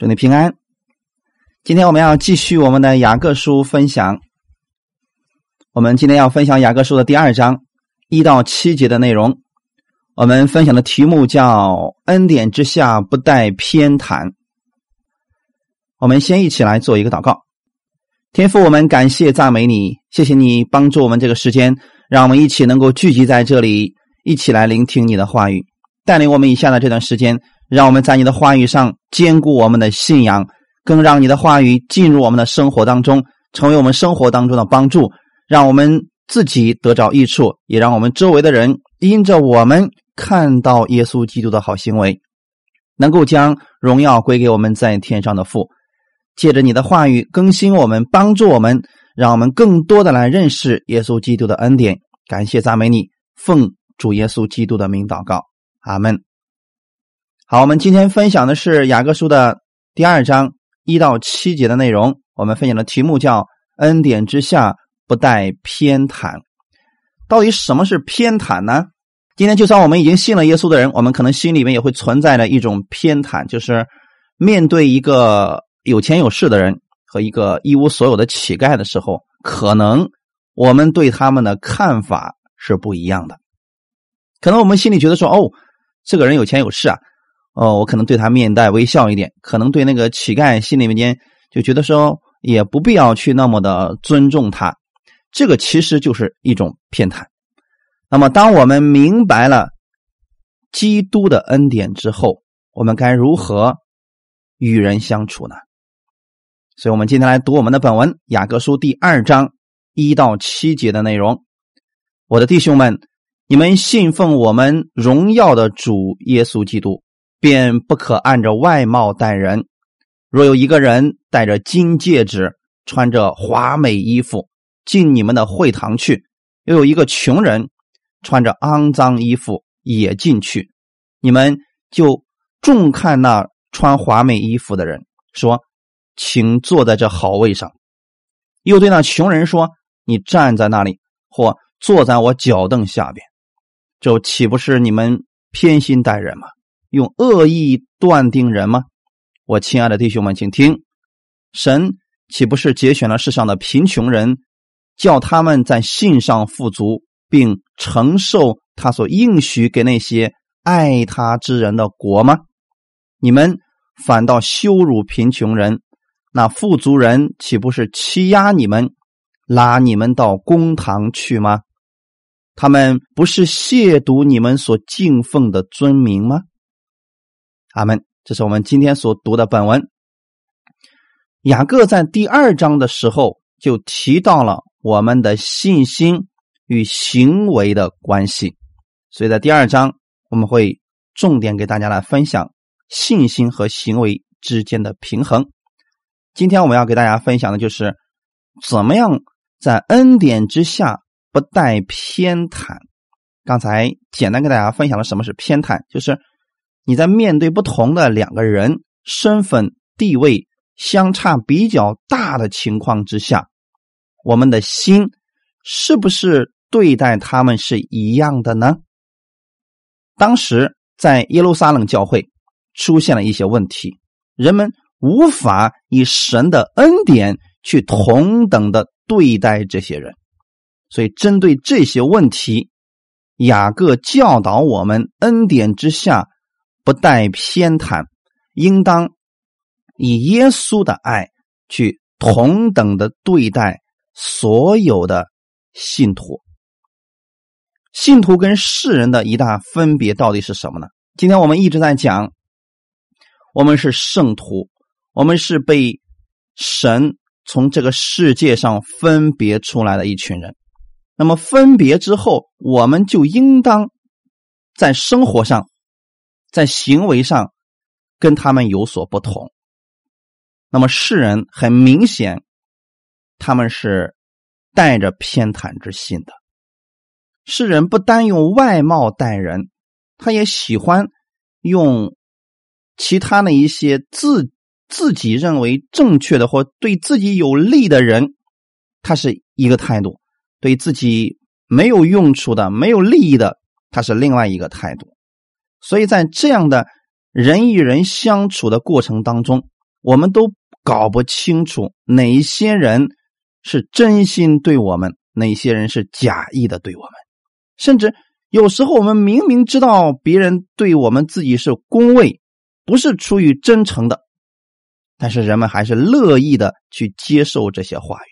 祝你平安。今天我们要继续我们的雅各书分享。我们今天要分享雅各书的第二章一到七节的内容。我们分享的题目叫“恩典之下不带偏袒”。我们先一起来做一个祷告。天父，我们感谢赞美你，谢谢你帮助我们这个时间，让我们一起能够聚集在这里，一起来聆听你的话语，带领我们以下的这段时间。让我们在你的话语上坚固我们的信仰，更让你的话语进入我们的生活当中，成为我们生活当中的帮助，让我们自己得着益处，也让我们周围的人因着我们看到耶稣基督的好行为，能够将荣耀归给我们在天上的父。借着你的话语更新我们，帮助我们，让我们更多的来认识耶稣基督的恩典。感谢赞美你，奉主耶稣基督的名祷告，阿门。好，我们今天分享的是雅各书的第二章一到七节的内容。我们分享的题目叫“恩典之下不带偏袒”。到底什么是偏袒呢？今天就算我们已经信了耶稣的人，我们可能心里面也会存在着一种偏袒，就是面对一个有钱有势的人和一个一无所有的乞丐的时候，可能我们对他们的看法是不一样的。可能我们心里觉得说：“哦，这个人有钱有势啊。”哦，我可能对他面带微笑一点，可能对那个乞丐心里面间就觉得说也不必要去那么的尊重他，这个其实就是一种偏袒。那么，当我们明白了基督的恩典之后，我们该如何与人相处呢？所以，我们今天来读我们的本文《雅各书》第二章一到七节的内容。我的弟兄们，你们信奉我们荣耀的主耶稣基督。便不可按着外貌待人。若有一个人戴着金戒指，穿着华美衣服进你们的会堂去，又有一个穷人穿着肮脏衣服也进去，你们就重看那穿华美衣服的人，说：“请坐在这好位上。”又对那穷人说：“你站在那里，或坐在我脚凳下边。”这岂不是你们偏心待人吗？用恶意断定人吗？我亲爱的弟兄们，请听：神岂不是节选了世上的贫穷人，叫他们在信上富足，并承受他所应许给那些爱他之人的国吗？你们反倒羞辱贫穷人，那富足人岂不是欺压你们，拉你们到公堂去吗？他们不是亵渎你们所敬奉的尊名吗？阿门。这是我们今天所读的本文。雅各在第二章的时候就提到了我们的信心与行为的关系，所以在第二章我们会重点给大家来分享信心和行为之间的平衡。今天我们要给大家分享的就是怎么样在恩典之下不带偏袒。刚才简单跟大家分享了什么是偏袒，就是。你在面对不同的两个人身份地位相差比较大的情况之下，我们的心是不是对待他们是一样的呢？当时在耶路撒冷教会出现了一些问题，人们无法以神的恩典去同等的对待这些人，所以针对这些问题，雅各教导我们恩典之下。不带偏袒，应当以耶稣的爱去同等的对待所有的信徒。信徒跟世人的一大分别到底是什么呢？今天我们一直在讲，我们是圣徒，我们是被神从这个世界上分别出来的一群人。那么分别之后，我们就应当在生活上。在行为上跟他们有所不同，那么世人很明显他们是带着偏袒之心的。世人不单用外貌待人，他也喜欢用其他的一些自自己认为正确的或对自己有利的人，他是一个态度；对自己没有用处的、没有利益的，他是另外一个态度。所以在这样的人与人相处的过程当中，我们都搞不清楚哪些人是真心对我们，哪些人是假意的对我们。甚至有时候，我们明明知道别人对我们自己是恭维，不是出于真诚的，但是人们还是乐意的去接受这些话语。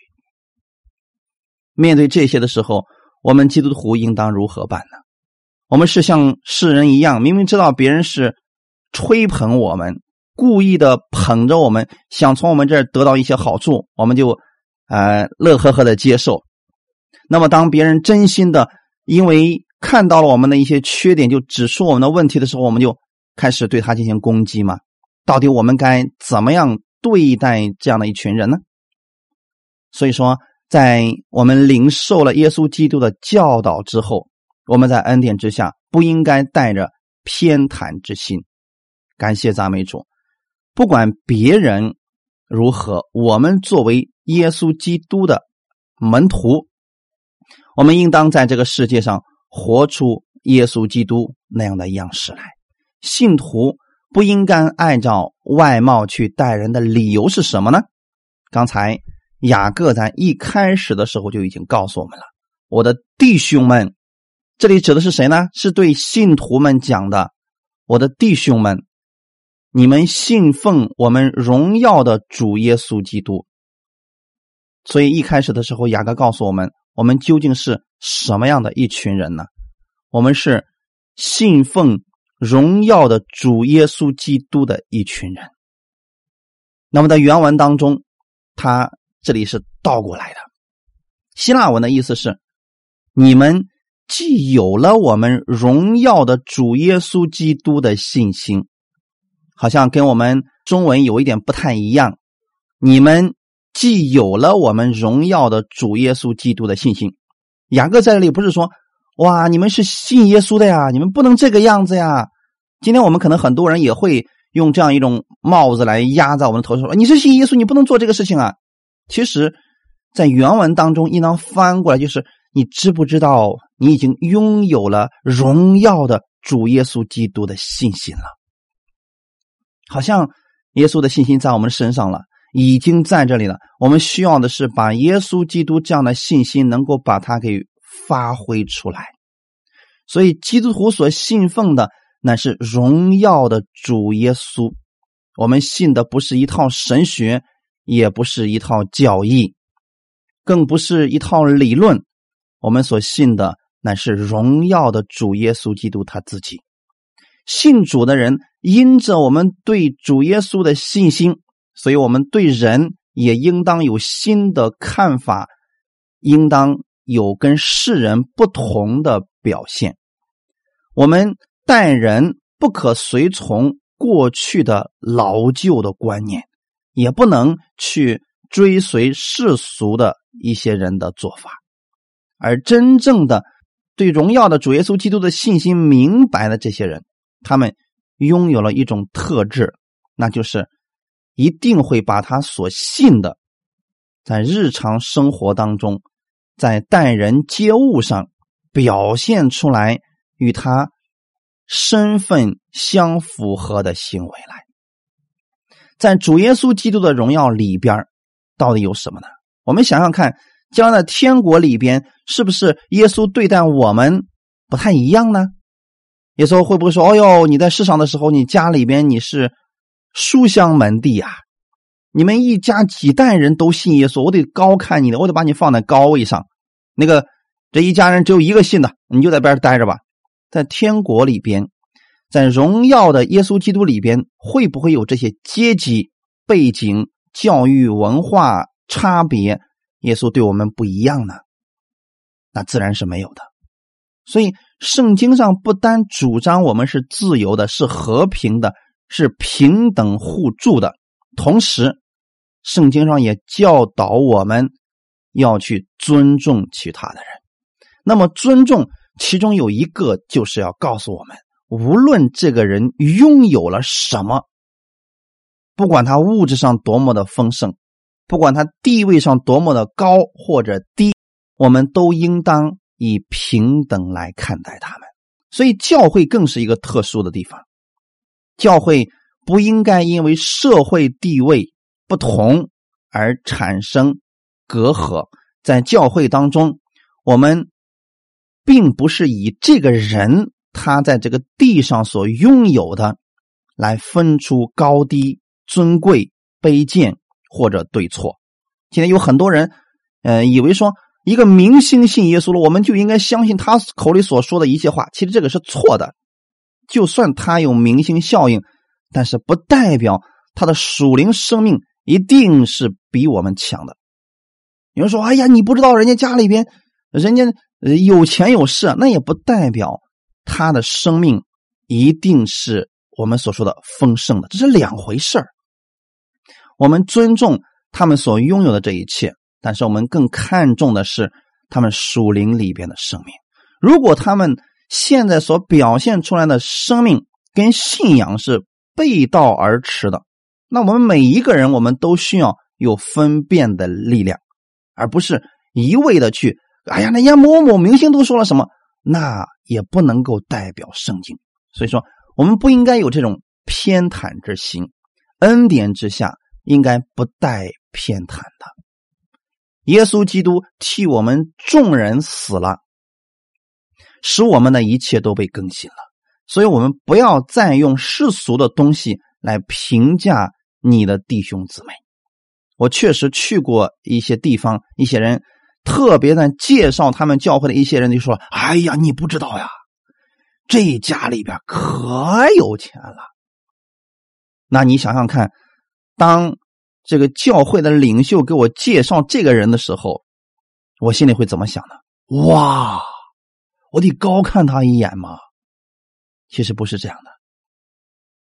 面对这些的时候，我们基督徒应当如何办呢？我们是像世人一样，明明知道别人是吹捧我们，故意的捧着我们，想从我们这儿得到一些好处，我们就呃乐呵呵的接受。那么，当别人真心的因为看到了我们的一些缺点，就指出我们的问题的时候，我们就开始对他进行攻击吗？到底我们该怎么样对待这样的一群人呢？所以说。在我们领受了耶稣基督的教导之后，我们在恩典之下不应该带着偏袒之心。感谢赞美主，不管别人如何，我们作为耶稣基督的门徒，我们应当在这个世界上活出耶稣基督那样的样式来。信徒不应该按照外貌去待人的理由是什么呢？刚才。雅各在一开始的时候就已经告诉我们了，我的弟兄们，这里指的是谁呢？是对信徒们讲的。我的弟兄们，你们信奉我们荣耀的主耶稣基督。所以一开始的时候，雅各告诉我们，我们究竟是什么样的一群人呢？我们是信奉荣耀的主耶稣基督的一群人。那么在原文当中，他。这里是倒过来的，希腊文的意思是：你们既有了我们荣耀的主耶稣基督的信心，好像跟我们中文有一点不太一样。你们既有了我们荣耀的主耶稣基督的信心，雅各在这里不是说哇，你们是信耶稣的呀，你们不能这个样子呀。今天我们可能很多人也会用这样一种帽子来压在我们的头上，说你是信耶稣，你不能做这个事情啊。其实，在原文当中，应当翻过来就是：你知不知道，你已经拥有了荣耀的主耶稣基督的信心了？好像耶稣的信心在我们身上了，已经在这里了。我们需要的是把耶稣基督这样的信心，能够把它给发挥出来。所以，基督徒所信奉的乃是荣耀的主耶稣。我们信的不是一套神学。也不是一套教义，更不是一套理论。我们所信的乃是荣耀的主耶稣基督他自己。信主的人因着我们对主耶稣的信心，所以我们对人也应当有新的看法，应当有跟世人不同的表现。我们待人不可随从过去的老旧的观念。也不能去追随世俗的一些人的做法，而真正的对荣耀的主耶稣基督的信心明白的这些人，他们拥有了一种特质，那就是一定会把他所信的，在日常生活当中，在待人接物上表现出来与他身份相符合的行为来。在主耶稣基督的荣耀里边，到底有什么呢？我们想想看，将来天国里边，是不是耶稣对待我们不太一样呢？耶稣会不会说：“哦哟，你在世上的时候，你家里边你是书香门第呀，你们一家几代人都信耶稣，我得高看你的，我得把你放在高位上。那个这一家人只有一个信的，你就在边待着吧。在天国里边。”在荣耀的耶稣基督里边，会不会有这些阶级背景、教育文化差别？耶稣对我们不一样呢？那自然是没有的。所以圣经上不单主张我们是自由的、是和平的、是平等互助的，同时圣经上也教导我们要去尊重其他的人。那么尊重其中有一个，就是要告诉我们。无论这个人拥有了什么，不管他物质上多么的丰盛，不管他地位上多么的高或者低，我们都应当以平等来看待他们。所以，教会更是一个特殊的地方。教会不应该因为社会地位不同而产生隔阂。在教会当中，我们并不是以这个人他在这个地上所拥有的来分出高低、尊贵、卑贱或者对错。现在有很多人，呃，以为说一个明星信耶稣了，我们就应该相信他口里所说的一切话。其实这个是错的。就算他有明星效应，但是不代表他的属灵生命一定是比我们强的。有人说：“哎呀，你不知道人家家里边人家有钱有势，那也不代表他的生命一定是我们所说的丰盛的，这是两回事儿。我们尊重。”他们所拥有的这一切，但是我们更看重的是他们属灵里边的生命。如果他们现在所表现出来的生命跟信仰是背道而驰的，那我们每一个人，我们都需要有分辨的力量，而不是一味的去，哎呀，人家某某明星都说了什么，那也不能够代表圣经。所以说，我们不应该有这种偏袒之心，恩典之下应该不带。偏袒的，耶稣基督替我们众人死了，使我们的一切都被更新了。所以，我们不要再用世俗的东西来评价你的弟兄姊妹。我确实去过一些地方，一些人特别的介绍他们教会的一些人就说：“哎呀，你不知道呀，这家里边可有钱了。”那你想想看，当。这个教会的领袖给我介绍这个人的时候，我心里会怎么想呢？哇，我得高看他一眼吗？其实不是这样的。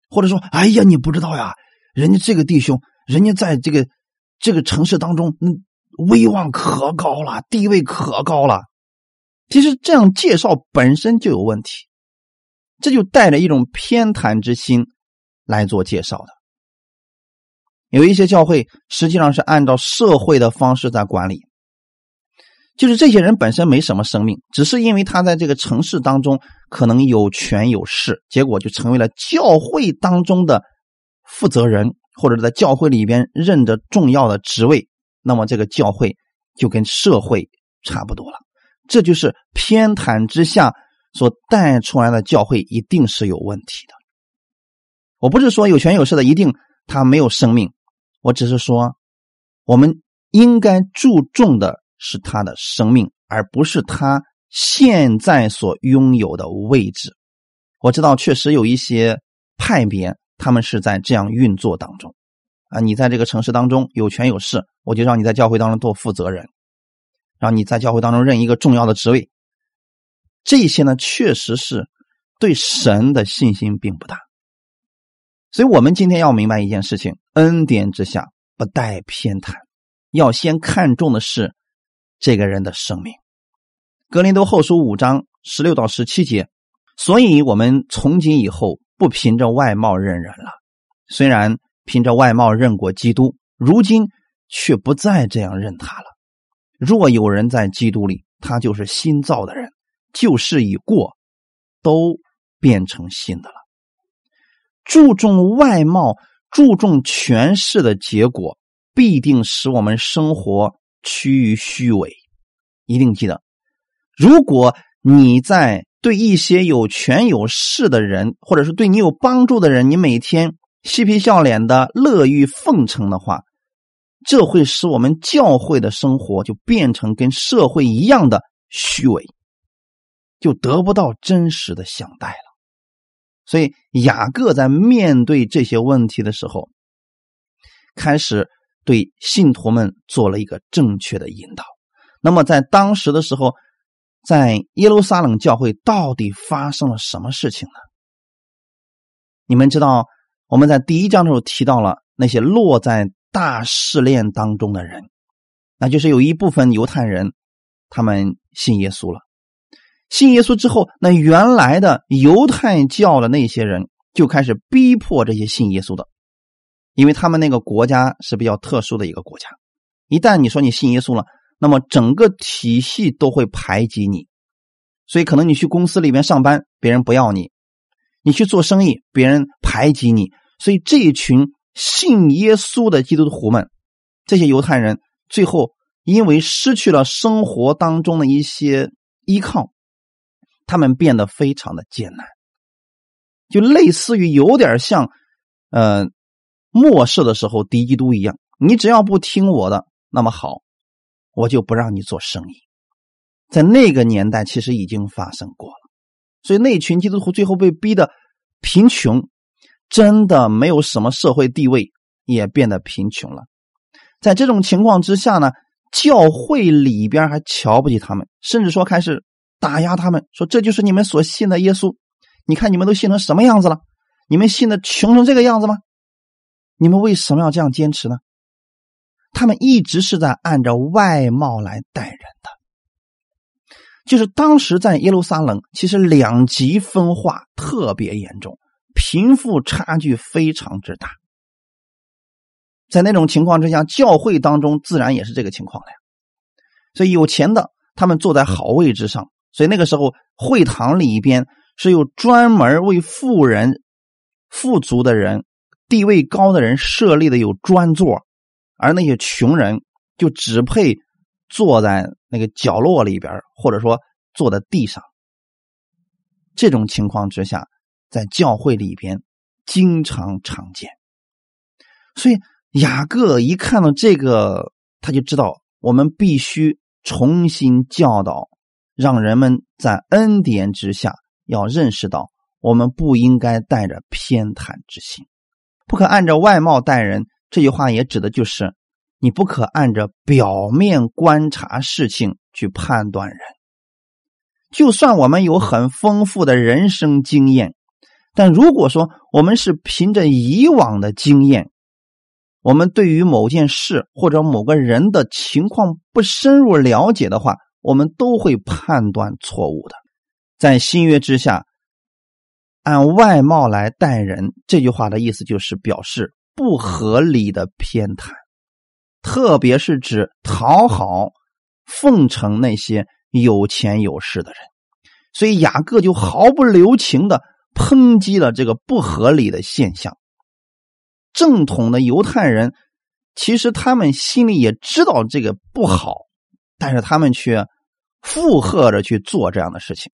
或者说，哎呀，你不知道呀，人家这个弟兄，人家在这个这个城市当中，嗯，威望可高了，地位可高了。其实这样介绍本身就有问题，这就带着一种偏袒之心来做介绍的。有一些教会实际上是按照社会的方式在管理，就是这些人本身没什么生命，只是因为他在这个城市当中可能有权有势，结果就成为了教会当中的负责人，或者在教会里边任着重要的职位，那么这个教会就跟社会差不多了。这就是偏袒之下所带出来的教会，一定是有问题的。我不是说有权有势的一定他没有生命。我只是说，我们应该注重的是他的生命，而不是他现在所拥有的位置。我知道，确实有一些派别，他们是在这样运作当中。啊，你在这个城市当中有权有势，我就让你在教会当中做负责人，让你在教会当中任一个重要的职位。这些呢，确实是对神的信心并不大。所以我们今天要明白一件事情：恩典之下不带偏袒，要先看重的是这个人的生命。格林多后书五章十六到十七节，所以我们从今以后不凭着外貌认人了。虽然凭着外貌认过基督，如今却不再这样认他了。若有人在基督里，他就是新造的人，旧事已过，都变成新的了。注重外貌、注重权势的结果，必定使我们生活趋于虚伪。一定记得，如果你在对一些有权有势的人，或者是对你有帮助的人，你每天嬉皮笑脸的、乐于奉承的话，这会使我们教会的生活就变成跟社会一样的虚伪，就得不到真实的相待了。所以雅各在面对这些问题的时候，开始对信徒们做了一个正确的引导。那么在当时的时候，在耶路撒冷教会到底发生了什么事情呢？你们知道，我们在第一章的时候提到了那些落在大试炼当中的人，那就是有一部分犹太人，他们信耶稣了。信耶稣之后，那原来的犹太教的那些人就开始逼迫这些信耶稣的，因为他们那个国家是比较特殊的一个国家。一旦你说你信耶稣了，那么整个体系都会排挤你，所以可能你去公司里面上班，别人不要你；你去做生意，别人排挤你。所以这一群信耶稣的基督徒们，这些犹太人最后因为失去了生活当中的一些依靠，他们变得非常的艰难，就类似于有点像，呃，末世的时候敌基督一样。你只要不听我的，那么好，我就不让你做生意。在那个年代，其实已经发生过了。所以那群基督徒最后被逼的贫穷，真的没有什么社会地位，也变得贫穷了。在这种情况之下呢，教会里边还瞧不起他们，甚至说开始打压他们，说这就是你们所信的耶稣。你看你们都信成什么样子了？你们信的穷成这个样子吗？你们为什么要这样坚持呢？他们一直是在按照外貌来待人的。就是当时在耶路撒冷，其实两极分化特别严重，贫富差距非常之大。在那种情况之下，教会当中自然也是这个情况了呀。所以有钱的他们坐在好位置上，所以那个时候会堂里边是有专门为富人、富足的人、地位高的人设立的有专座，而那些穷人就只配。坐在那个角落里边，或者说坐在地上，这种情况之下，在教会里边经常常见。所以雅各一看到这个，他就知道我们必须重新教导，让人们在恩典之下要认识到，我们不应该带着偏袒之心，不可按照外貌待人。这句话也指的就是。你不可按着表面观察事情去判断人。就算我们有很丰富的人生经验，但如果说我们是凭着以往的经验，我们对于某件事或者某个人的情况不深入了解的话，我们都会判断错误的。在新约之下，按外貌来待人，这句话的意思就是表示不合理的偏袒。特别是指讨好、奉承那些有钱有势的人，所以雅各就毫不留情的抨击了这个不合理的现象。正统的犹太人其实他们心里也知道这个不好，但是他们却附和着去做这样的事情。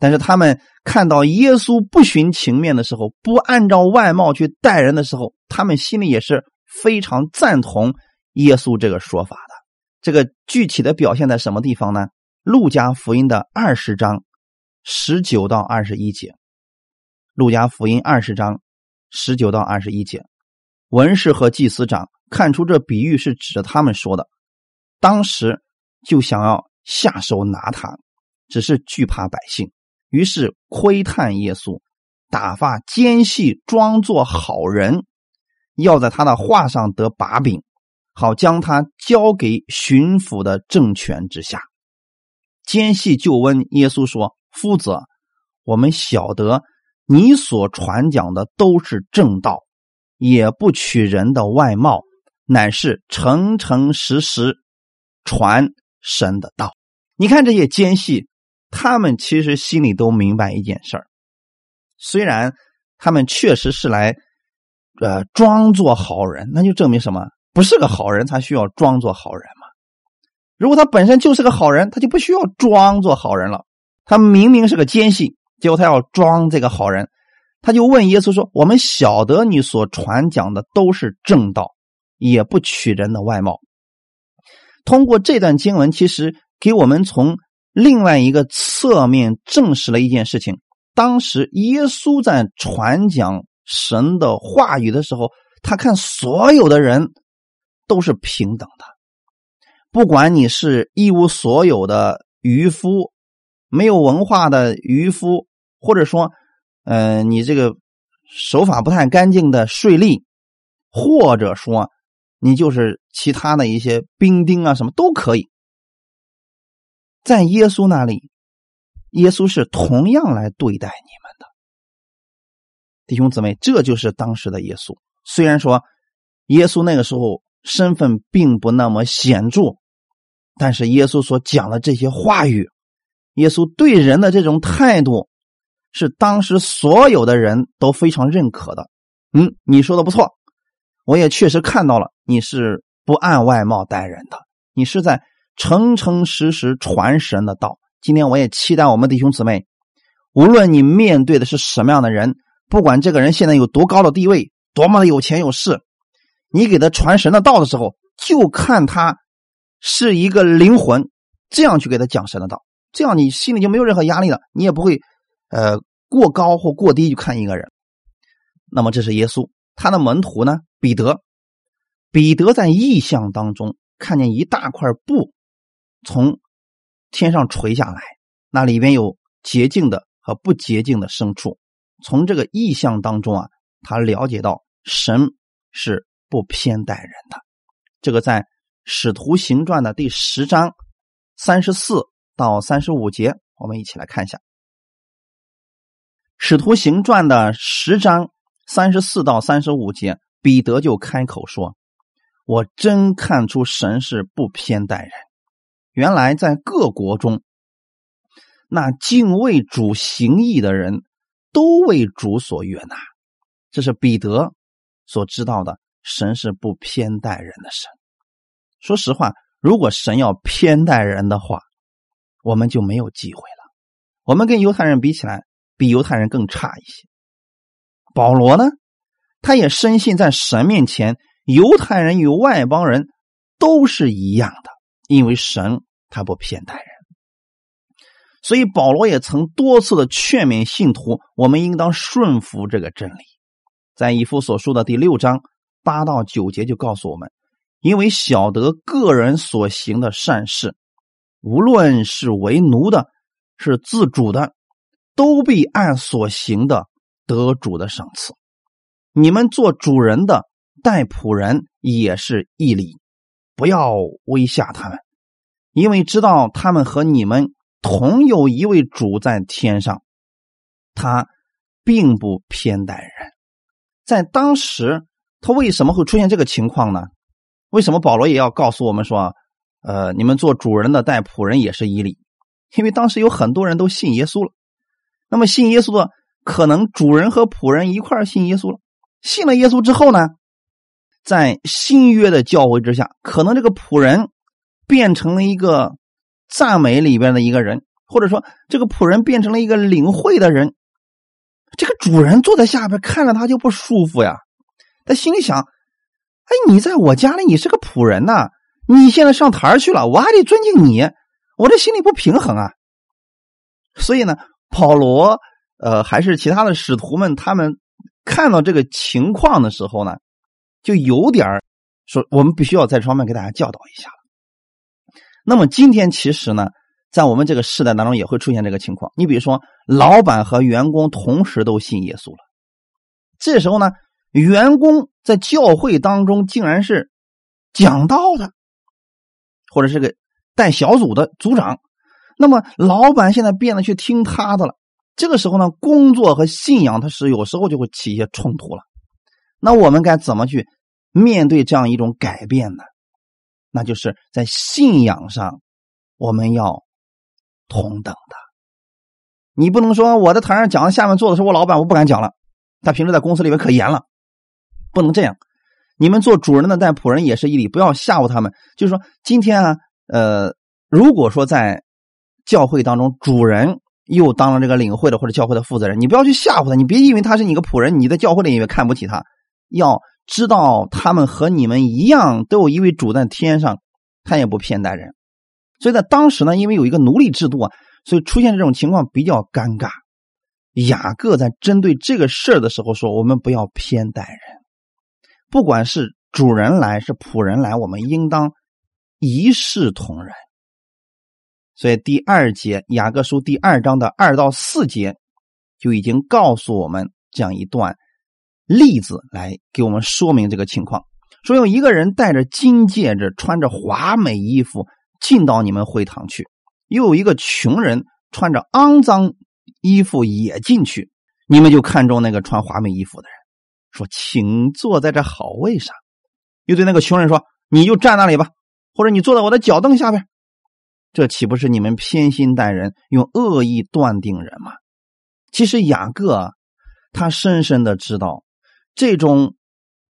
但是他们看到耶稣不徇情面的时候，不按照外貌去待人的时候，他们心里也是。非常赞同耶稣这个说法的，这个具体的表现在什么地方呢？路加福音的二十章十九到二十一节。路加福音二十章十九到二十一节，文士和祭司长看出这比喻是指着他们说的，当时就想要下手拿他，只是惧怕百姓，于是窥探耶稣，打发奸细装作好人。要在他的话上得把柄，好将他交给巡抚的政权之下。奸细就问耶稣说：“夫子，我们晓得你所传讲的都是正道，也不取人的外貌，乃是诚诚实实传神的道。”你看这些奸细，他们其实心里都明白一件事儿，虽然他们确实是来。呃，装作好人，那就证明什么？不是个好人，才需要装作好人嘛。如果他本身就是个好人，他就不需要装作好人了。他明明是个奸细，结果他要装这个好人，他就问耶稣说：“我们晓得你所传讲的都是正道，也不取人的外貌。”通过这段经文，其实给我们从另外一个侧面证实了一件事情：当时耶稣在传讲。神的话语的时候，他看所有的人都是平等的，不管你是一无所有的渔夫，没有文化的渔夫，或者说，嗯，你这个手法不太干净的税吏，或者说你就是其他的一些兵丁啊，什么都可以，在耶稣那里，耶稣是同样来对待你们的。弟兄姊妹，这就是当时的耶稣。虽然说耶稣那个时候身份并不那么显著，但是耶稣所讲的这些话语，耶稣对人的这种态度，是当时所有的人都非常认可的。嗯，你说的不错，我也确实看到了，你是不按外貌待人的，你是在诚诚实实传神的道。今天我也期待我们弟兄姊妹，无论你面对的是什么样的人，不管这个人现在有多高的地位，多么的有钱有势，你给他传神的道的时候，就看他是一个灵魂，这样去给他讲神的道，这样你心里就没有任何压力了，你也不会呃过高或过低去看一个人。那么这是耶稣，他的门徒呢？彼得，彼得在异象当中看见一大块布从天上垂下来，那里边有洁净的和不洁净的牲畜。从这个异象当中啊，他了解到神是不偏待人的。这个在《使徒行传》的第十章三十四到三十五节，我们一起来看一下《使徒行传》的十章。三十四到三十五节，彼得就开口说：“我真看出神是不偏待人。原来在各国中，那敬畏主行义的人都为主所悦纳。这是彼得所知道的，神是不偏待人的神。说实话，如果神要偏待人的话，我们就没有机会了。我们跟犹太人比起来，比犹太人更差一些。”保罗呢，他也深信在神面前，犹太人与外邦人都是一样的，因为神他不偏待人。所以保罗也曾多次的劝勉信徒，我们应当顺服这个真理。在以弗所书的第六章八到九节就告诉我们，因为晓得个人所行的善事，无论是为奴的，是自主的，都必按所行的。得主的赏赐，你们做主人的待仆人也是义理，不要威吓他们，因为知道他们和你们同有一位主在天上，他并不偏待人。在当时，他为什么会出现这个情况呢？为什么保罗也要告诉我们说啊，呃，你们做主人的待仆人也是义理？因为当时有很多人都信耶稣了，那么信耶稣的。可能主人和仆人一块信耶稣了，信了耶稣之后呢，在新约的教诲之下，可能这个仆人变成了一个赞美里边的一个人，或者说这个仆人变成了一个领会的人。这个主人坐在下边看着他就不舒服呀，他心里想：哎，你在我家里，你是个仆人呐，你现在上台去了，我还得尊敬你，我这心里不平衡啊。所以呢，保罗。呃，还是其他的使徒们，他们看到这个情况的时候呢，就有点说，我们必须要在这方面给大家教导一下。那么今天其实呢，在我们这个时代当中也会出现这个情况。你比如说，老板和员工同时都信耶稣了，这时候呢，员工在教会当中竟然是讲道的，或者是个带小组的组长，那么老板现在变得去听他的了。这个时候呢，工作和信仰它是有时候就会起一些冲突了。那我们该怎么去面对这样一种改变呢？那就是在信仰上，我们要同等的。你不能说我在台上讲，下面坐的是我老板，我不敢讲了。他平时在公司里面可严了，不能这样。你们做主人的带仆人也是一理，不要吓唬他们。就是说，今天啊，呃，如果说在教会当中，主人。又当了这个领会的或者教会的负责人，你不要去吓唬他，你别以为他是你个仆人，你在教会里也看不起他。要知道他们和你们一样，都有一位主在天上，他也不偏待人。所以在当时呢，因为有一个奴隶制度啊，所以出现这种情况比较尴尬。雅各在针对这个事儿的时候说：“我们不要偏待人，不管是主人来是仆人来，我们应当一视同仁。”所以第二节雅各书第二章的二到四节就已经告诉我们这样一段例子来给我们说明这个情况：说有一个人戴着金戒指，穿着华美衣服进到你们会堂去；又有一个穷人穿着肮脏衣服也进去，你们就看中那个穿华美衣服的人，说：“请坐在这好位上。”又对那个穷人说：“你就站那里吧，或者你坐在我的脚凳下边。”这岂不是你们偏心待人，用恶意断定人吗？其实雅各他深深的知道，这种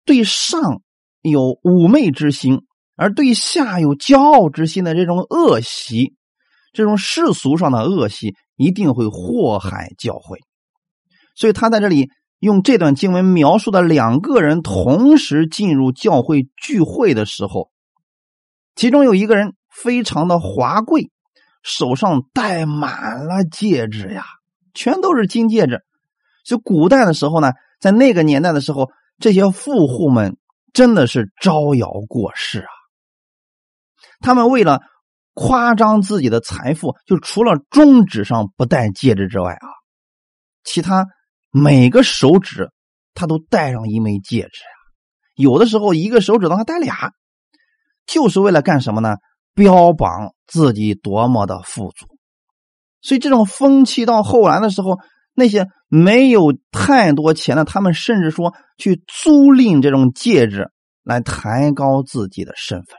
对上有妩媚之心，而对下有骄傲之心的这种恶习，这种世俗上的恶习，一定会祸害教会。所以他在这里用这段经文描述的两个人同时进入教会聚会的时候，其中有一个人非常的华贵，手上戴满了戒指呀，全都是金戒指。就古代的时候呢，在那个年代的时候，这些富户们真的是招摇过市啊。他们为了夸张自己的财富，就除了中指上不戴戒指之外啊，其他每个手指他都戴上一枚戒指呀。有的时候一个手指头还戴俩，就是为了干什么呢？标榜自己多么的富足。所以这种风气到后来的时候。那些没有太多钱的，他们甚至说去租赁这种戒指来抬高自己的身份。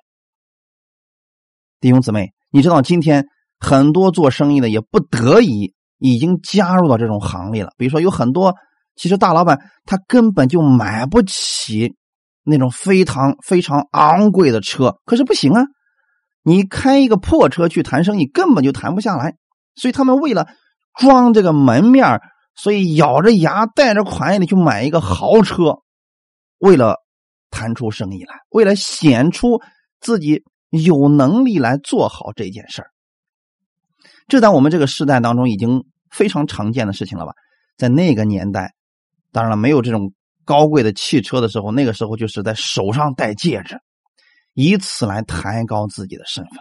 弟兄姊妹，你知道今天很多做生意的也不得已已经加入到这种行列了。比如说，有很多其实大老板他根本就买不起那种非常非常昂贵的车，可是不行啊，你开一个破车去谈生意根本就谈不下来。所以他们为了。装这个门面所以咬着牙贷着款也得去买一个豪车，为了谈出生意来，为了显出自己有能力来做好这件事儿。这在我们这个时代当中已经非常常见的事情了吧？在那个年代，当然了，没有这种高贵的汽车的时候，那个时候就是在手上戴戒指，以此来抬高自己的身份。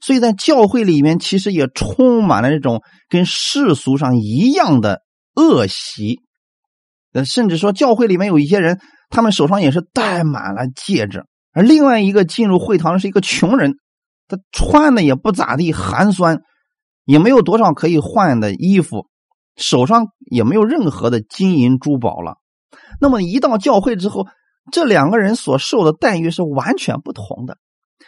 所以在教会里面，其实也充满了这种跟世俗上一样的恶习。呃，甚至说教会里面有一些人，他们手上也是戴满了戒指。而另外一个进入会堂的是一个穷人，他穿的也不咋地，寒酸，也没有多少可以换的衣服，手上也没有任何的金银珠宝了。那么一到教会之后，这两个人所受的待遇是完全不同的。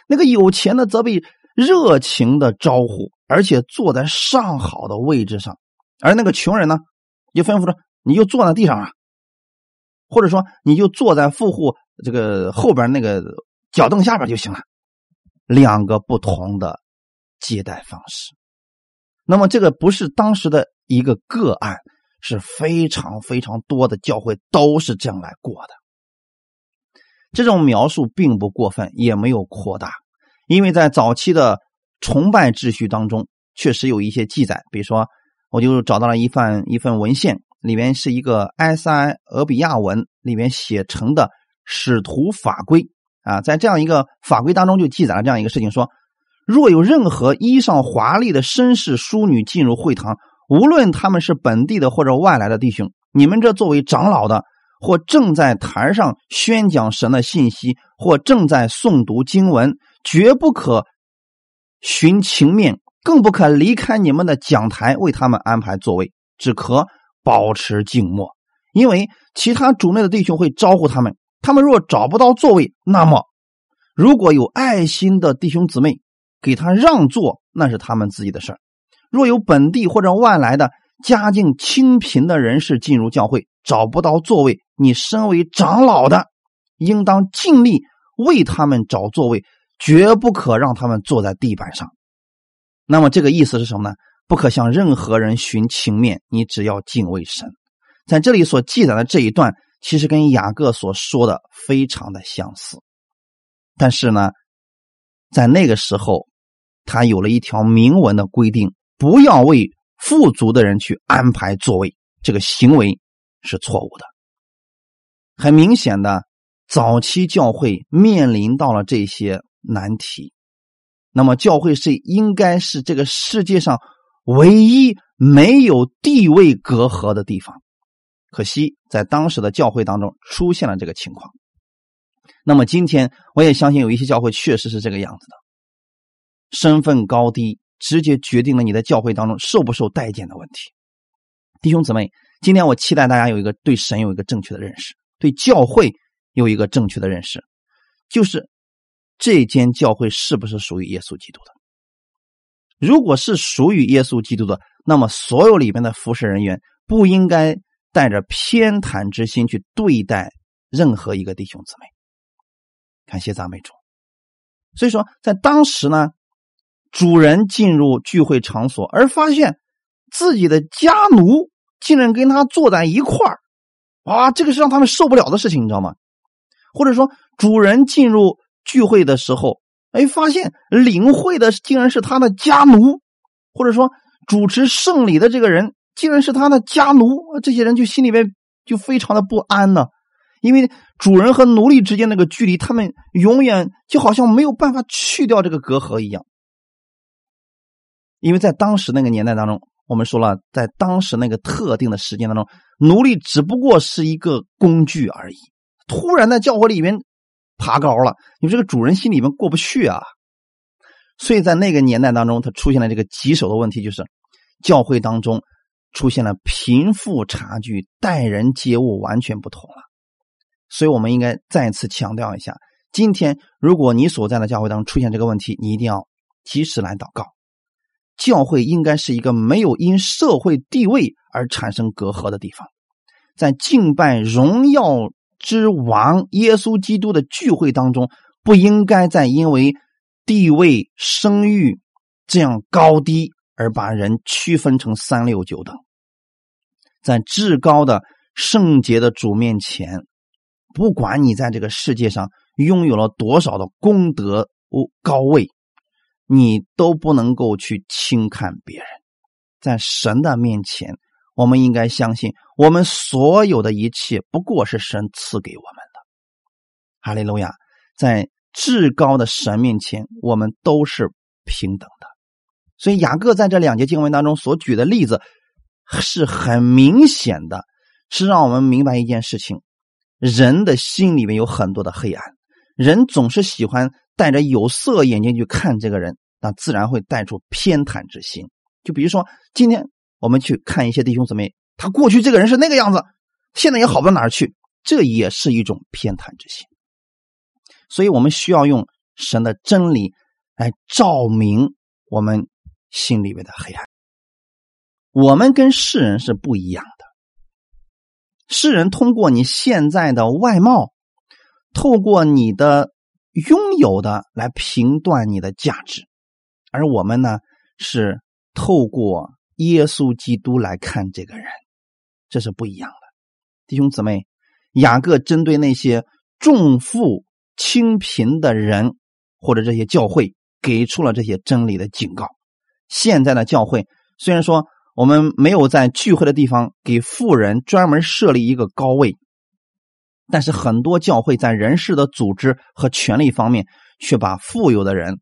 那个有钱的则被。热情的招呼，而且坐在上好的位置上，而那个穷人呢，就吩咐说：“你就坐在地上啊，或者说你就坐在富户这个后边那个脚凳下边就行了。”两个不同的接待方式。那么这个不是当时的一个个案，是非常非常多的教会都是这样来过的。这种描述并不过分，也没有扩大。因为在早期的崇拜秩序当中，确实有一些记载，比如说，我就找到了一份一份文献，里面是一个埃塞俄比亚文里面写成的使徒法规啊，在这样一个法规当中就记载了这样一个事情：说，若有任何衣裳华丽的绅士淑女进入会堂，无论他们是本地的或者外来的弟兄，你们这作为长老的，或正在台上宣讲神的信息，或正在诵读经文。绝不可寻情面，更不可离开你们的讲台为他们安排座位，只可保持静默，因为其他主内的弟兄会招呼他们。他们若找不到座位，那么如果有爱心的弟兄姊妹给他让座，那是他们自己的事若有本地或者外来的家境清贫的人士进入教会，找不到座位，你身为长老的，应当尽力为他们找座位。绝不可让他们坐在地板上。那么这个意思是什么呢？不可向任何人寻情面，你只要敬畏神。在这里所记载的这一段，其实跟雅各所说的非常的相似。但是呢，在那个时候，他有了一条明文的规定：不要为富足的人去安排座位。这个行为是错误的。很明显的，早期教会面临到了这些。难题，那么教会是应该是这个世界上唯一没有地位隔阂的地方。可惜在当时的教会当中出现了这个情况。那么今天我也相信有一些教会确实是这个样子的，身份高低直接决定了你在教会当中受不受待见的问题。弟兄姊妹，今天我期待大家有一个对神有一个正确的认识，对教会有一个正确的认识，就是。这间教会是不是属于耶稣基督的？如果是属于耶稣基督的，那么所有里边的服侍人员不应该带着偏袒之心去对待任何一个弟兄姊妹。感谢赞美主。所以说，在当时呢，主人进入聚会场所，而发现自己的家奴竟然跟他坐在一块儿，啊，这个是让他们受不了的事情，你知道吗？或者说，主人进入聚会的时候，哎，发现领会的竟然是他的家奴，或者说主持圣礼的这个人竟然是他的家奴，这些人就心里面就非常的不安呢。因为主人和奴隶之间那个距离，他们永远就好像没有办法去掉这个隔阂一样。因为在当时那个年代当中，我们说了，在当时那个特定的时间当中，奴隶只不过是一个工具而已。突然在教会里面爬高了，你这个主人心里面过不去啊。所以在那个年代当中，他出现了这个棘手的问题，就是教会当中出现了贫富差距，待人接物完全不同了。所以，我们应该再次强调一下：今天，如果你所在的教会当中出现这个问题，你一定要及时来祷告。教会应该是一个没有因社会地位而产生隔阂的地方，在敬拜荣耀之王耶稣基督的聚会当中，不应该再因为地位、声誉这样高低而把人区分成三六九等。在至高的圣洁的主面前。不管你在这个世界上拥有了多少的功德、高位，你都不能够去轻看别人。在神的面前，我们应该相信，我们所有的一切不过是神赐给我们的。哈利路亚！在至高的神面前，我们都是平等的。所以雅各在这两节经文当中所举的例子，是很明显的，是让我们明白一件事情。人的心里面有很多的黑暗，人总是喜欢带着有色眼镜去看这个人，那自然会带出偏袒之心。就比如说，今天我们去看一些弟兄姊妹，他过去这个人是那个样子，现在也好不到哪儿去，这也是一种偏袒之心。所以我们需要用神的真理来照明我们心里面的黑暗。我们跟世人是不一样的。世人通过你现在的外貌，透过你的拥有的来评断你的价值，而我们呢是透过耶稣基督来看这个人，这是不一样的。弟兄姊妹，雅各针对那些重富轻贫的人或者这些教会，给出了这些真理的警告。现在的教会虽然说。我们没有在聚会的地方给富人专门设立一个高位，但是很多教会在人事的组织和权力方面，却把富有的人，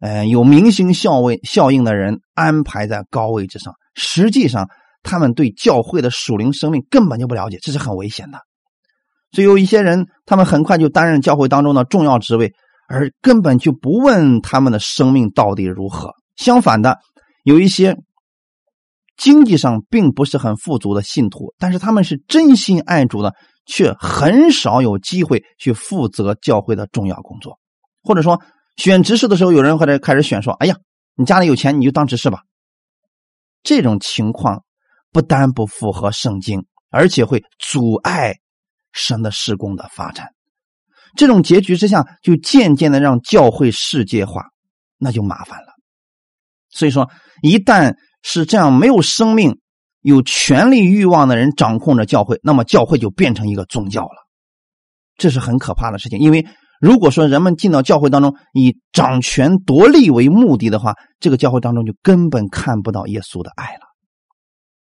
呃，有明星效位效应的人安排在高位之上。实际上，他们对教会的属灵生命根本就不了解，这是很危险的。所以有一些人，他们很快就担任教会当中的重要职位，而根本就不问他们的生命到底如何。相反的，有一些。经济上并不是很富足的信徒，但是他们是真心爱主的，却很少有机会去负责教会的重要工作。或者说，选执事的时候，有人或者开始选说：“哎呀，你家里有钱，你就当执事吧。”这种情况不单不符合圣经，而且会阻碍神的施工的发展。这种结局之下，就渐渐的让教会世界化，那就麻烦了。所以说，一旦是这样，没有生命、有权力欲望的人掌控着教会，那么教会就变成一个宗教了。这是很可怕的事情。因为如果说人们进到教会当中以掌权夺利为目的的话，这个教会当中就根本看不到耶稣的爱了。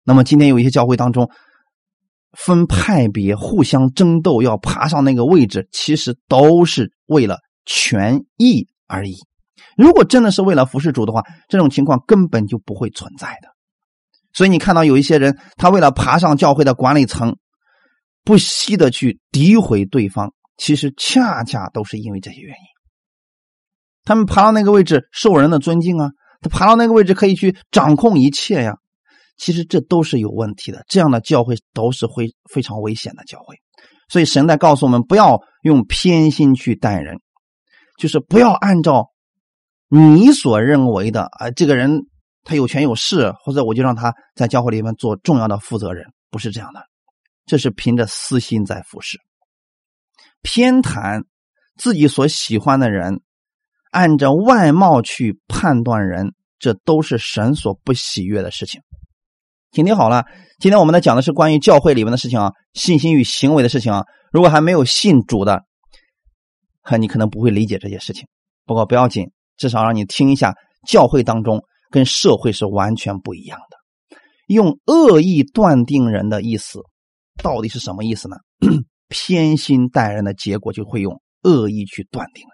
那么今天有一些教会当中分派别、互相争斗，要爬上那个位置，其实都是为了权益而已。如果真的是为了服侍主的话，这种情况根本就不会存在的。所以你看到有一些人，他为了爬上教会的管理层，不惜的去诋毁对方，其实恰恰都是因为这些原因。他们爬到那个位置受人的尊敬啊，他爬到那个位置可以去掌控一切呀。其实这都是有问题的，这样的教会都是会非常危险的教会。所以神在告诉我们，不要用偏心去待人，就是不要按照。你所认为的啊，这个人他有权有势，或者我就让他在教会里面做重要的负责人，不是这样的，这是凭着私心在服侍。偏袒自己所喜欢的人，按照外貌去判断人，这都是神所不喜悦的事情。请听好了，今天我们呢讲的是关于教会里面的事情啊，信心与行为的事情啊。如果还没有信主的，哈，你可能不会理解这些事情。不过不要紧，至少让你听一下，教会当中跟社会是完全不一样的。用恶意断定人的意思，到底是什么意思呢？偏心待人的结果就会用恶意去断定人。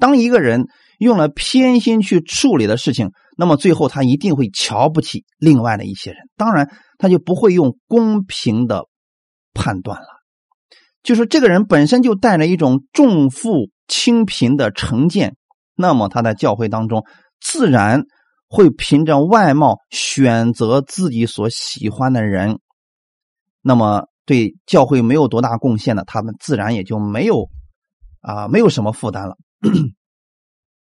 当一个人用了偏心去处理的事情，那么最后他一定会瞧不起另外的一些人。当然，他就不会用公平的判断了。就是这个人本身就带着一种重富轻贫的成见，那么他在教会当中自然会凭着外貌选择自己所喜欢的人。那么对教会没有多大贡献的，他们自然也就没有啊，没有什么负担了。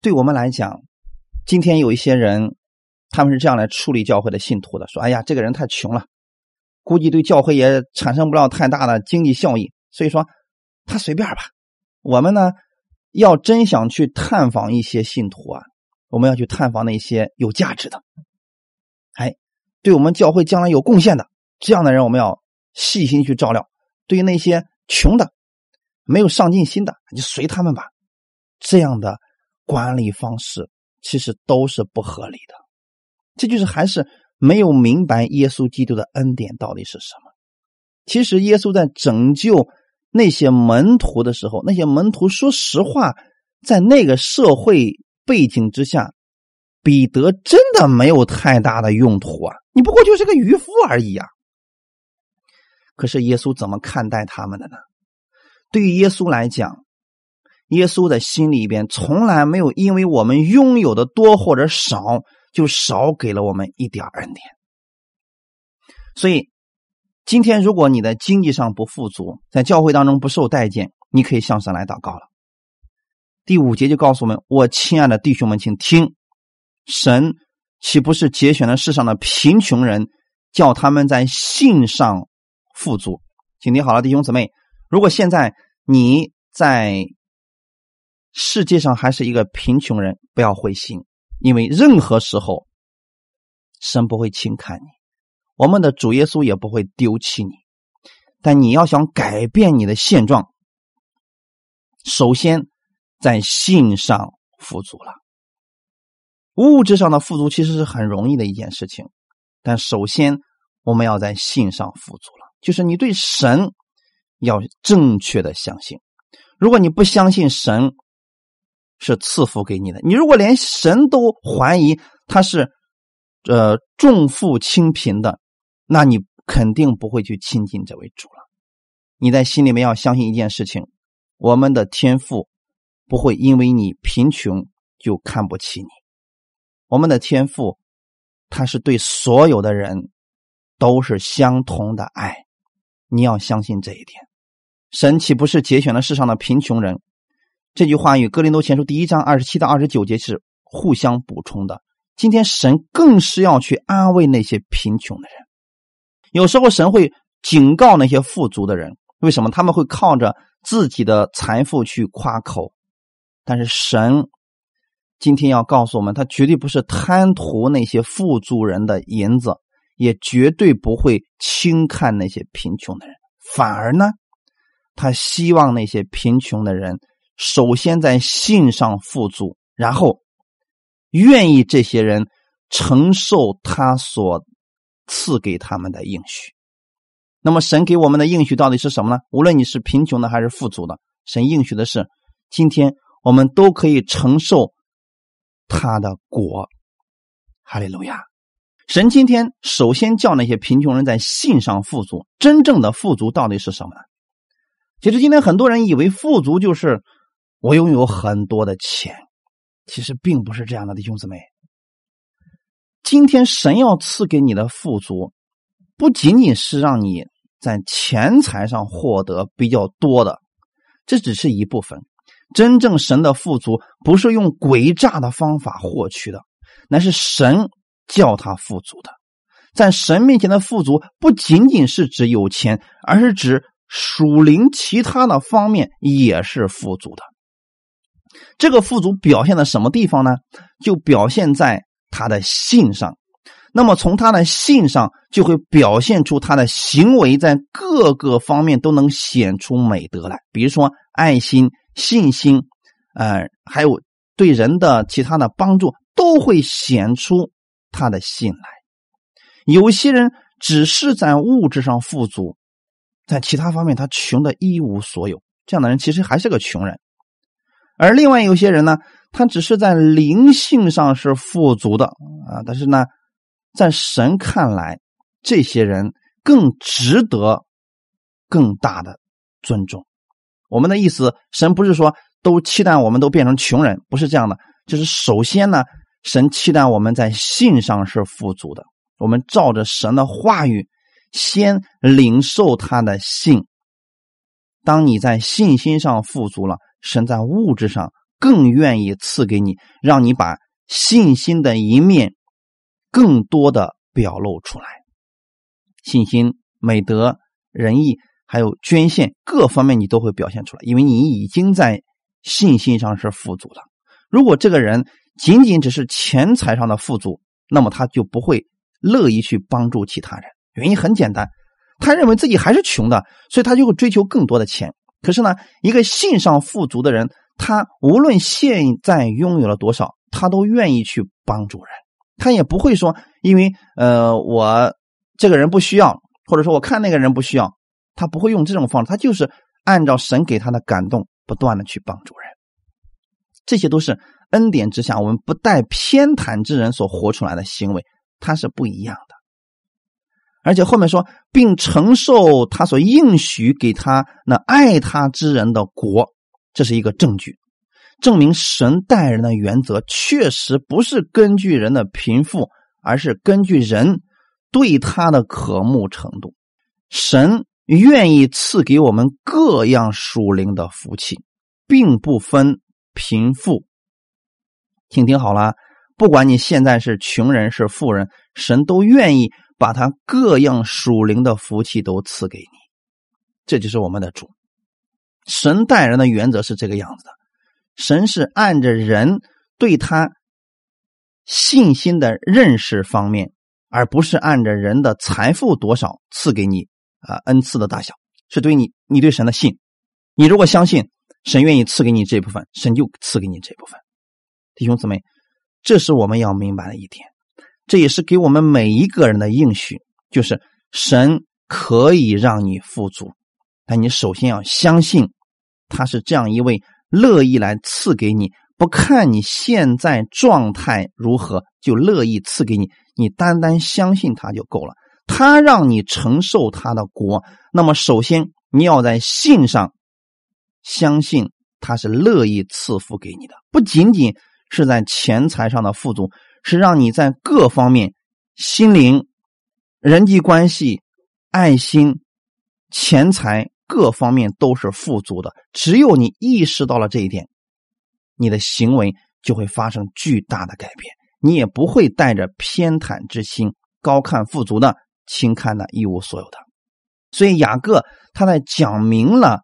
对我们来讲，今天有一些人，他们是这样来处理教会的信徒的：说，哎呀，这个人太穷了，估计对教会也产生不了太大的经济效益，所以说他随便吧。我们呢，要真想去探访一些信徒啊，我们要去探访那些有价值的，哎，对我们教会将来有贡献的这样的人，我们要细心去照料。对于那些穷的、没有上进心的，就随他们吧。这样的管理方式其实都是不合理的，这就是还是没有明白耶稣基督的恩典到底是什么。其实耶稣在拯救那些门徒的时候，那些门徒说实话，在那个社会背景之下，彼得真的没有太大的用途啊！你不过就是个渔夫而已啊。可是耶稣怎么看待他们的呢？对于耶稣来讲。耶稣的心里边从来没有因为我们拥有的多或者少，就少给了我们一点恩典。所以，今天如果你的经济上不富足，在教会当中不受待见，你可以向神来祷告了。第五节就告诉我们：我亲爱的弟兄们，请听，神岂不是节选了世上的贫穷人，叫他们在信上富足？请听好了，弟兄姊妹，如果现在你在。世界上还是一个贫穷人，不要灰心，因为任何时候，神不会轻看你，我们的主耶稣也不会丢弃你。但你要想改变你的现状，首先在信上富足了。物质上的富足其实是很容易的一件事情，但首先我们要在信上富足了，就是你对神要正确的相信。如果你不相信神，是赐福给你的。你如果连神都怀疑他是，呃，重富轻贫的，那你肯定不会去亲近这位主了。你在心里面要相信一件事情：我们的天赋不会因为你贫穷就看不起你。我们的天赋，他是对所有的人都是相同的爱。你要相信这一点。神岂不是节选了世上的贫穷人？这句话与《哥林多前书》第一章二十七到二十九节是互相补充的。今天神更是要去安慰那些贫穷的人。有时候神会警告那些富足的人，为什么他们会靠着自己的财富去夸口？但是神今天要告诉我们，他绝对不是贪图那些富足人的银子，也绝对不会轻看那些贫穷的人。反而呢，他希望那些贫穷的人。首先在信上富足，然后愿意这些人承受他所赐给他们的应许。那么神给我们的应许到底是什么呢？无论你是贫穷的还是富足的，神应许的是，今天我们都可以承受他的果。哈利路亚！神今天首先叫那些贫穷人在信上富足。真正的富足到底是什么呢？其实今天很多人以为富足就是。我拥有很多的钱，其实并不是这样的，弟兄姊妹。今天神要赐给你的富足，不仅仅是让你在钱财上获得比较多的，这只是一部分。真正神的富足不是用诡诈的方法获取的，那是神叫他富足的。在神面前的富足，不仅仅是指有钱，而是指属灵其他的方面也是富足的。这个富足表现在什么地方呢？就表现在他的信上。那么从他的信上，就会表现出他的行为在各个方面都能显出美德来。比如说爱心、信心，呃，还有对人的其他的帮助，都会显出他的信赖。有些人只是在物质上富足，在其他方面他穷的一无所有，这样的人其实还是个穷人。而另外有些人呢，他只是在灵性上是富足的啊，但是呢，在神看来，这些人更值得更大的尊重。我们的意思，神不是说都期待我们都变成穷人，不是这样的。就是首先呢，神期待我们在信上是富足的，我们照着神的话语，先领受他的信。当你在信心上富足了。神在物质上更愿意赐给你，让你把信心的一面更多的表露出来。信心、美德、仁义，还有捐献各方面，你都会表现出来，因为你已经在信心上是富足了。如果这个人仅仅只是钱财上的富足，那么他就不会乐意去帮助其他人。原因很简单，他认为自己还是穷的，所以他就会追求更多的钱。可是呢，一个信上富足的人，他无论现在拥有了多少，他都愿意去帮助人。他也不会说，因为呃，我这个人不需要，或者说我看那个人不需要，他不会用这种方式。他就是按照神给他的感动，不断的去帮助人。这些都是恩典之下，我们不带偏袒之人所活出来的行为，他是不一样的。而且后面说，并承受他所应许给他那爱他之人的国，这是一个证据，证明神待人的原则确实不是根据人的贫富，而是根据人对他的渴慕程度。神愿意赐给我们各样属灵的福气，并不分贫富。听听好了，不管你现在是穷人是富人，神都愿意。把他各样属灵的福气都赐给你，这就是我们的主。神待人的原则是这个样子的：神是按着人对他信心的认识方面，而不是按着人的财富多少赐给你啊恩赐的大小，是对你你对神的信。你如果相信神愿意赐给你这部分，神就赐给你这部分。弟兄姊妹，这是我们要明白的一点。这也是给我们每一个人的应许，就是神可以让你富足，但你首先要相信他是这样一位乐意来赐给你，不看你现在状态如何就乐意赐给你，你单单相信他就够了。他让你承受他的国，那么首先你要在信上相信他是乐意赐福给你的，不仅仅是在钱财上的富足。是让你在各方面、心灵、人际关系、爱心、钱财各方面都是富足的。只有你意识到了这一点，你的行为就会发生巨大的改变。你也不会带着偏袒之心、高看富足的、轻看那一无所有的。所以雅各他在讲明了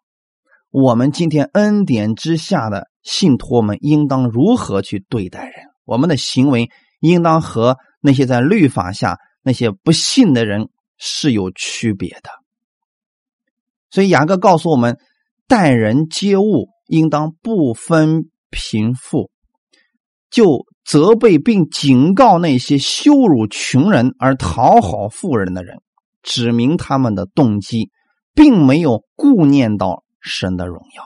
我们今天恩典之下的信徒们应当如何去对待人，我们的行为。应当和那些在律法下那些不信的人是有区别的，所以雅各告诉我们，待人接物应当不分贫富，就责备并警告那些羞辱穷人而讨好富人的人，指明他们的动机，并没有顾念到神的荣耀。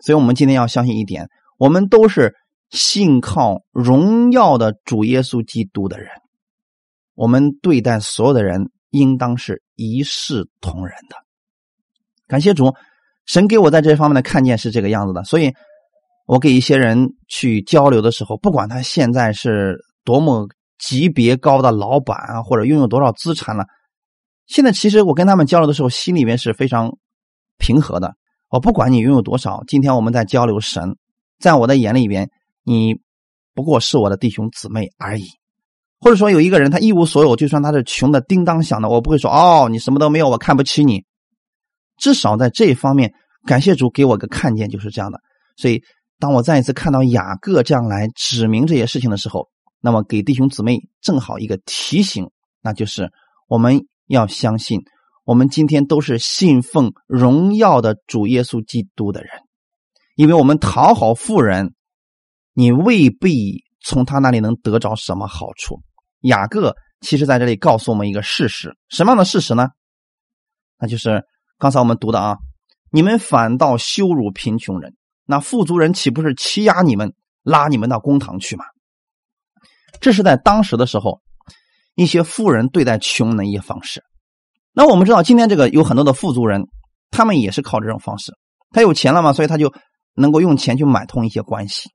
所以，我们今天要相信一点，我们都是。信靠荣耀的主耶稣基督的人，我们对待所有的人应当是一视同仁的。感谢主，神给我在这方面的看见是这个样子的，所以我给一些人去交流的时候，不管他现在是多么级别高的老板啊，或者拥有多少资产了，现在其实我跟他们交流的时候，心里面是非常平和的。我不管你拥有多少，今天我们在交流神，在我的眼里边。你不过是我的弟兄姊妹而已，或者说有一个人他一无所有，就算他是穷的叮当响的，我不会说哦，你什么都没有，我看不起你。至少在这一方面，感谢主给我个看见，就是这样的。所以，当我再一次看到雅各这样来指明这些事情的时候，那么给弟兄姊妹正好一个提醒，那就是我们要相信，我们今天都是信奉荣耀的主耶稣基督的人，因为我们讨好富人，你未必从他那里能得着什么好处。雅各其实在这里告诉我们一个事实，什么样的事实呢？那就是刚才我们读的啊，你们反倒羞辱贫穷人，那富足人岂不是欺压你们，拉你们到公堂去吗？这是在当时的时候，一些富人对待穷人的一些方式。那我们知道，今天这个有很多的富足人，他们也是靠这种方式。他有钱了嘛，所以他就能够用钱去买通一些关系。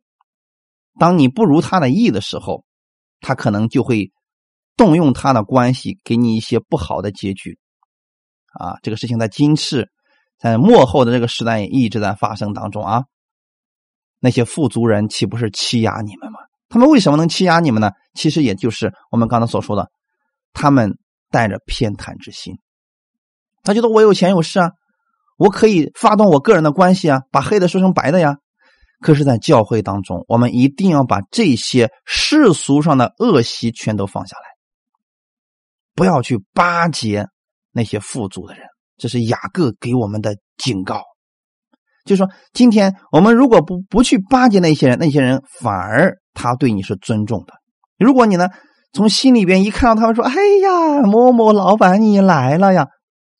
当你不如他的意的时候，他可能就会动用他的关系，给你一些不好的结局。啊，这个事情在今世，在末后的这个时代也一直在发生当中啊。那些富足人岂不是欺压你们吗？他们为什么能欺压你们呢？其实也就是我们刚才所说的，他们带着偏袒之心。他觉得我有钱有势啊，我可以发动我个人的关系啊，把黑的说成白的呀。可是，在教会当中，我们一定要把这些世俗上的恶习全都放下来，不要去巴结。那些富足的人，这是雅各给我们的警告，就说，今天我们如果不不去巴结那些人，那些人反而他对你是尊重的。如果你呢，从心里边一看到他们说：“哎呀，某某老板你来了呀”，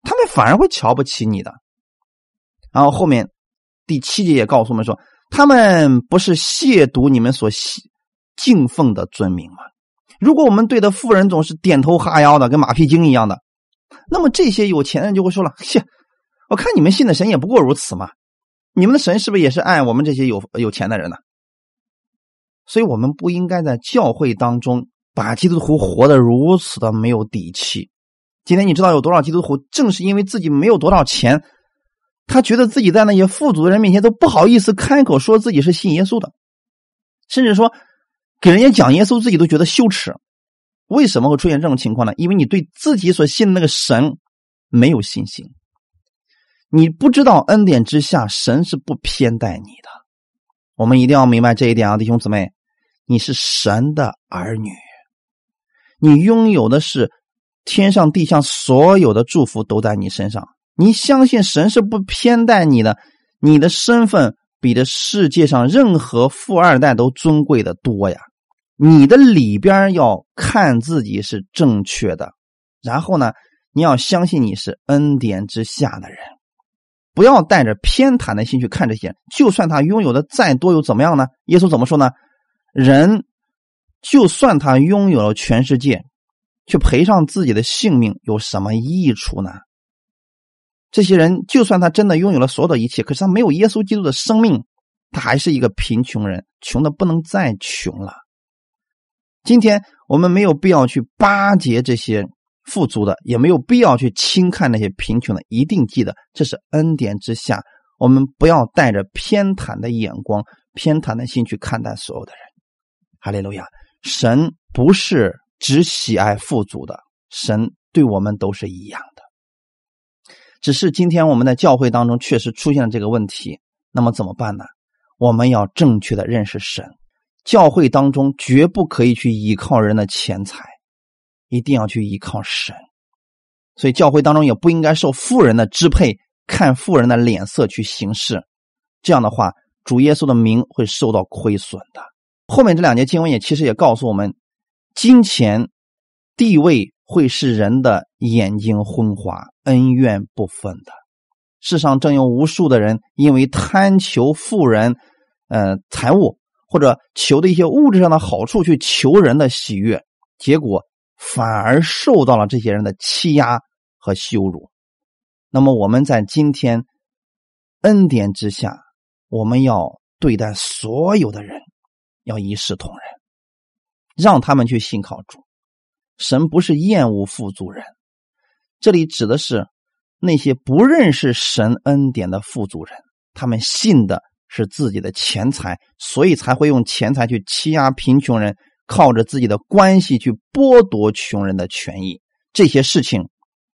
他们反而会瞧不起你的。然后后面第七节也告诉我们说，他们不是亵渎你们所敬奉的尊名吗？如果我们对的富人总是点头哈腰的，跟马屁精一样的。那么这些有钱人就会说了：“切，我看你们信的神也不过如此嘛，你们的神是不是也是爱我们这些有有钱的人呢？”所以，我们不应该在教会当中把基督徒活得如此的没有底气。今天你知道有多少基督徒正是因为自己没有多少钱，他觉得自己在那些富足的人面前都不好意思开口说自己是信耶稣的，甚至说给人家讲耶稣，自己都觉得羞耻。为什么会出现这种情况呢？因为你对自己所信的那个神没有信心，你不知道恩典之下神是不偏待你的。我们一定要明白这一点啊，弟兄姊妹，你是神的儿女，你拥有的是天上地下所有的祝福都在你身上。你相信神是不偏待你的，你的身份比这世界上任何富二代都尊贵的多呀。你的里边要看自己是正确的，然后呢，你要相信你是恩典之下的人，不要带着偏袒的心去看这些。就算他拥有的再多又怎么样呢？耶稣怎么说呢？人就算他拥有了全世界，去赔上自己的性命有什么益处呢？这些人就算他真的拥有了所有的一切，可是他没有耶稣基督的生命，他还是一个贫穷人，穷的不能再穷了。今天我们没有必要去巴结这些富足的，也没有必要去轻看那些贫穷的。一定记得，这是恩典之下，我们不要带着偏袒的眼光、偏袒的心去看待所有的人。哈利路亚！神不是只喜爱富足的，神对我们都是一样的。只是今天我们在教会当中确实出现了这个问题，那么怎么办呢？我们要正确的认识神。教会当中绝不可以去依靠人的钱财，一定要去依靠神。所以教会当中也不应该受富人的支配，看富人的脸色去行事。这样的话，主耶稣的名会受到亏损的。后面这两节经文也其实也告诉我们，金钱、地位会使人的眼睛昏花，恩怨不分的。世上正有无数的人因为贪求富人，呃，财物。或者求的一些物质上的好处，去求人的喜悦，结果反而受到了这些人的欺压和羞辱。那么我们在今天恩典之下，我们要对待所有的人，要一视同仁，让他们去信靠主。神不是厌恶富足人，这里指的是那些不认识神恩典的富足人，他们信的。是自己的钱财，所以才会用钱财去欺压贫穷人，靠着自己的关系去剥夺穷人的权益。这些事情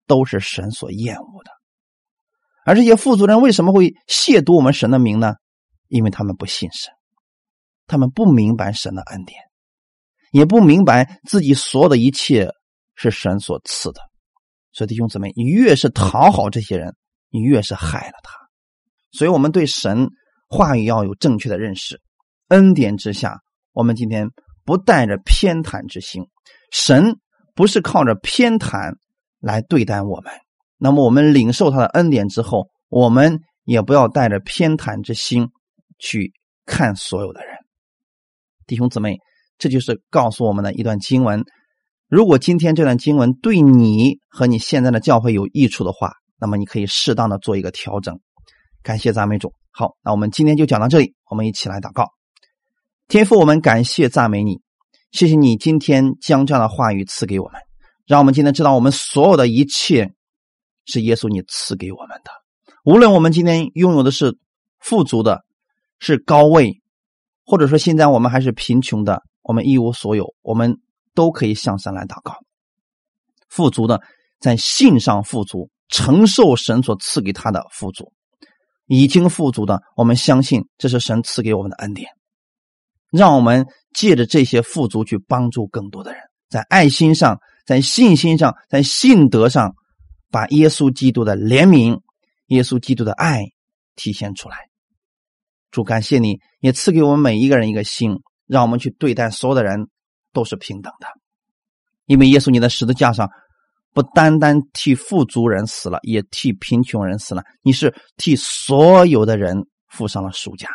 都是神所厌恶的。而这些富足人为什么会亵渎我们神的名呢？因为他们不信神，他们不明白神的恩典，也不明白自己所有的一切是神所赐的。所以弟兄姊妹，你越是讨好这些人，你越是害了他。所以我们对神话语要有正确的认识。恩典之下，我们今天不带着偏袒之心，神不是靠着偏袒来对待我们。那么，我们领受他的恩典之后，我们也不要带着偏袒之心去看所有的人。弟兄姊妹，这就是告诉我们的一段经文。如果今天这段经文对你和你现在的教会有益处的话，那么你可以适当的做一个调整。感谢赞美主。好，那我们今天就讲到这里，我们一起来祷告。天父，我们感谢赞美你，谢谢你今天将这样的话语赐给我们，让我们今天知道我们所有的一切。是耶稣你赐给我们的，无论我们今天拥有的是富足的，是高位，或者说现在我们还是贫穷的，我们一无所有，我们都可以向神来祷告。富足的在信上富足，承受神所赐给他的富足；已经富足的，我们相信这是神赐给我们的恩典，让我们借着这些富足去帮助更多的人，在爱心上，在信心上，在信德上。把耶稣基督的怜悯、耶稣基督的爱体现出来。主感谢你，也赐给我们每一个人一个心，让我们去对待所有的人都是平等的。因为耶稣你在十字架上不单单替富足人死了，也替贫穷人死了，你是替所有的人付上了赎价。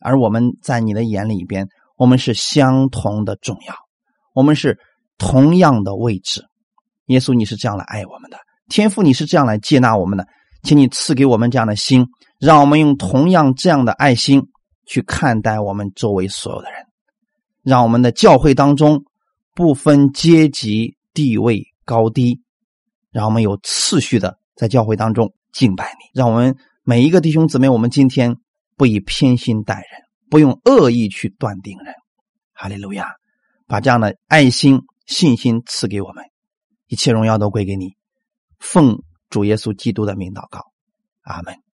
而我们在你的眼里边，我们是相同的重要，我们是同样的位置。耶稣，你是这样来爱我们的。天父，你是这样来接纳我们的，请你赐给我们这样的心，让我们用同样这样的爱心去看待我们周围所有的人，让我们的教会当中不分阶级、地位高低，让我们有次序的在教会当中敬拜你，让我们每一个弟兄姊妹，我们今天不以偏心待人，不用恶意去断定人。哈利路亚，把这样的爱心、信心赐给我们，一切荣耀都归给你。奉主耶稣基督的名祷告，阿门。